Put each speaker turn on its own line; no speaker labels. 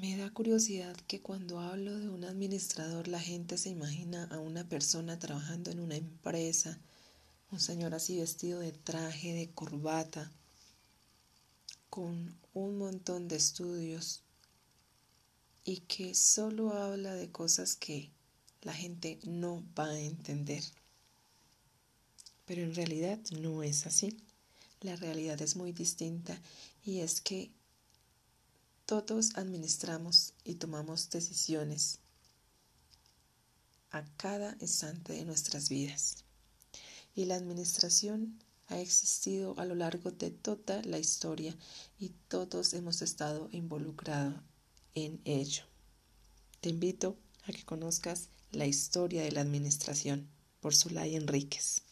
Me da curiosidad que cuando hablo de un administrador la gente se imagina a una persona trabajando en una empresa, un señor así vestido de traje, de corbata, con un montón de estudios y que solo habla de cosas que la gente no va a entender. Pero en realidad no es así. La realidad es muy distinta y es que todos administramos y tomamos decisiones a cada instante de nuestras vidas. Y la administración ha existido a lo largo de toda la historia y todos hemos estado involucrados en ello. Te invito a que conozcas la historia de la administración por Zulay Enríquez.